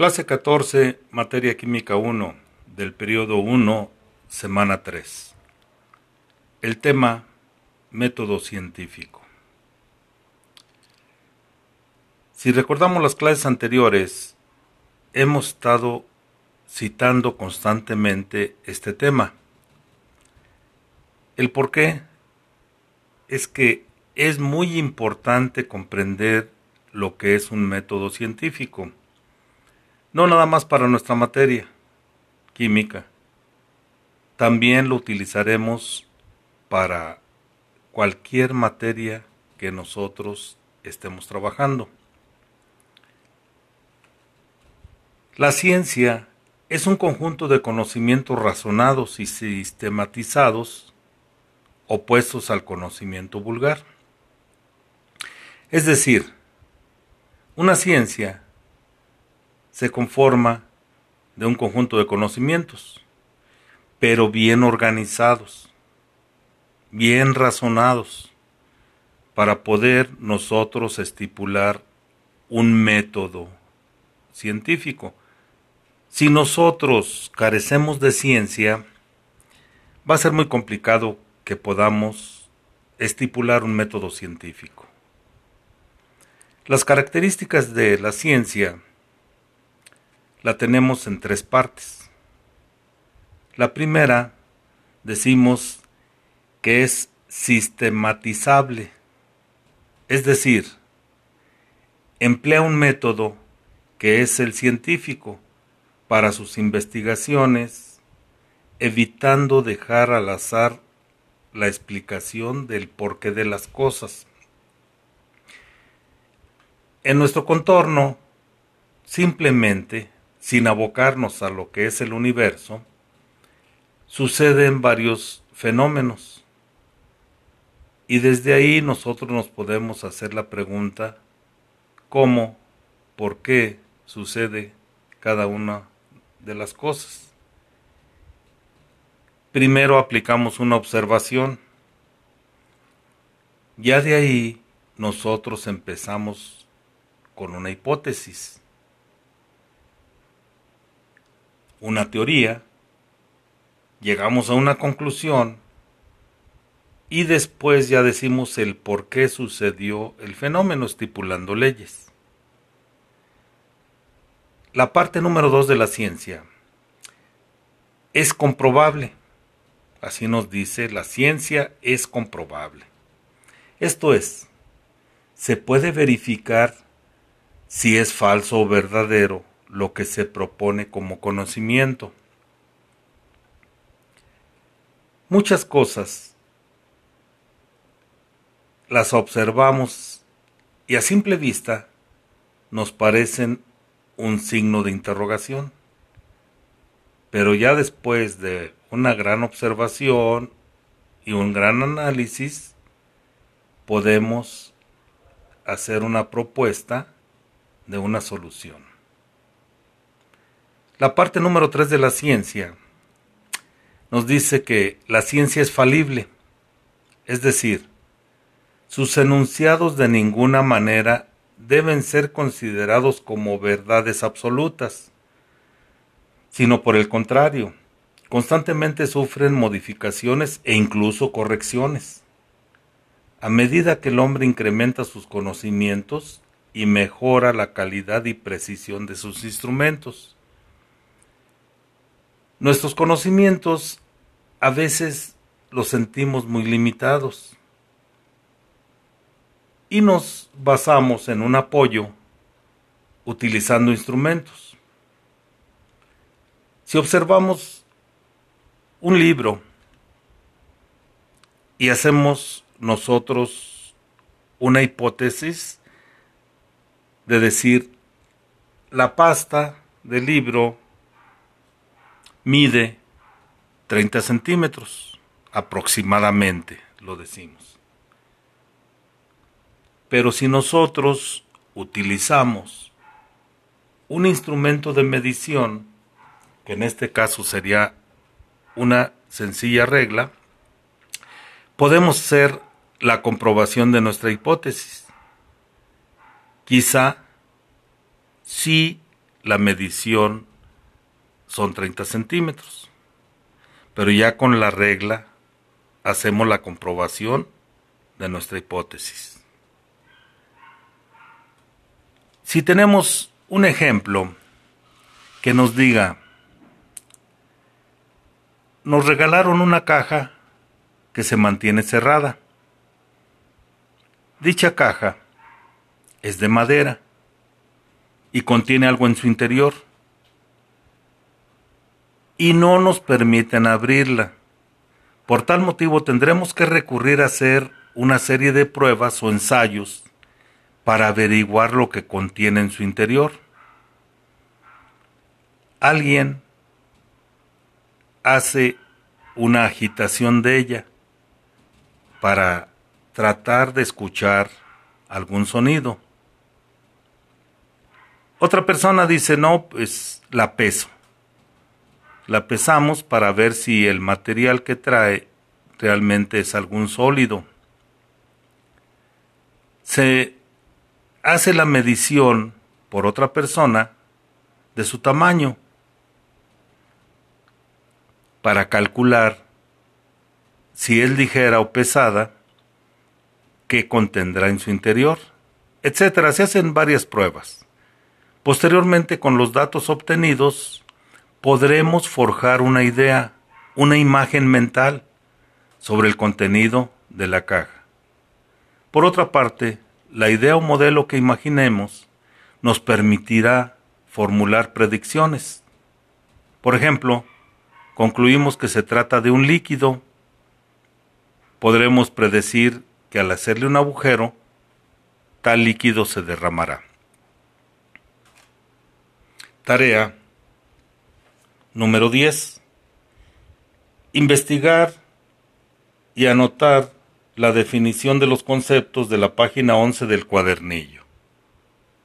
Clase 14, materia química 1, del periodo 1, semana 3. El tema, método científico. Si recordamos las clases anteriores, hemos estado citando constantemente este tema. El por qué es que es muy importante comprender lo que es un método científico no nada más para nuestra materia química, también lo utilizaremos para cualquier materia que nosotros estemos trabajando. La ciencia es un conjunto de conocimientos razonados y sistematizados opuestos al conocimiento vulgar. Es decir, una ciencia se conforma de un conjunto de conocimientos, pero bien organizados, bien razonados, para poder nosotros estipular un método científico. Si nosotros carecemos de ciencia, va a ser muy complicado que podamos estipular un método científico. Las características de la ciencia la tenemos en tres partes. La primera, decimos que es sistematizable, es decir, emplea un método que es el científico para sus investigaciones, evitando dejar al azar la explicación del porqué de las cosas. En nuestro contorno, simplemente sin abocarnos a lo que es el universo, suceden varios fenómenos. Y desde ahí nosotros nos podemos hacer la pregunta, ¿cómo, por qué sucede cada una de las cosas? Primero aplicamos una observación. Ya de ahí nosotros empezamos con una hipótesis. Una teoría, llegamos a una conclusión y después ya decimos el por qué sucedió el fenómeno estipulando leyes. La parte número dos de la ciencia es comprobable. Así nos dice, la ciencia es comprobable. Esto es, se puede verificar si es falso o verdadero lo que se propone como conocimiento. Muchas cosas las observamos y a simple vista nos parecen un signo de interrogación. Pero ya después de una gran observación y un gran análisis, podemos hacer una propuesta de una solución. La parte número 3 de la ciencia nos dice que la ciencia es falible, es decir, sus enunciados de ninguna manera deben ser considerados como verdades absolutas, sino por el contrario, constantemente sufren modificaciones e incluso correcciones. A medida que el hombre incrementa sus conocimientos y mejora la calidad y precisión de sus instrumentos, Nuestros conocimientos a veces los sentimos muy limitados y nos basamos en un apoyo utilizando instrumentos. Si observamos un libro y hacemos nosotros una hipótesis de decir la pasta del libro mide 30 centímetros, aproximadamente, lo decimos. Pero si nosotros utilizamos un instrumento de medición, que en este caso sería una sencilla regla, podemos hacer la comprobación de nuestra hipótesis. Quizá sí la medición son 30 centímetros. Pero ya con la regla hacemos la comprobación de nuestra hipótesis. Si tenemos un ejemplo que nos diga, nos regalaron una caja que se mantiene cerrada. Dicha caja es de madera y contiene algo en su interior y no nos permiten abrirla. Por tal motivo tendremos que recurrir a hacer una serie de pruebas o ensayos para averiguar lo que contiene en su interior. Alguien hace una agitación de ella para tratar de escuchar algún sonido. Otra persona dice, no, pues la peso. La pesamos para ver si el material que trae realmente es algún sólido. Se hace la medición por otra persona de su tamaño para calcular si es ligera o pesada, qué contendrá en su interior, etcétera. Se hacen varias pruebas. Posteriormente, con los datos obtenidos, podremos forjar una idea, una imagen mental sobre el contenido de la caja. Por otra parte, la idea o modelo que imaginemos nos permitirá formular predicciones. Por ejemplo, concluimos que se trata de un líquido, podremos predecir que al hacerle un agujero, tal líquido se derramará. Tarea número 10. Investigar y anotar la definición de los conceptos de la página 11 del cuadernillo.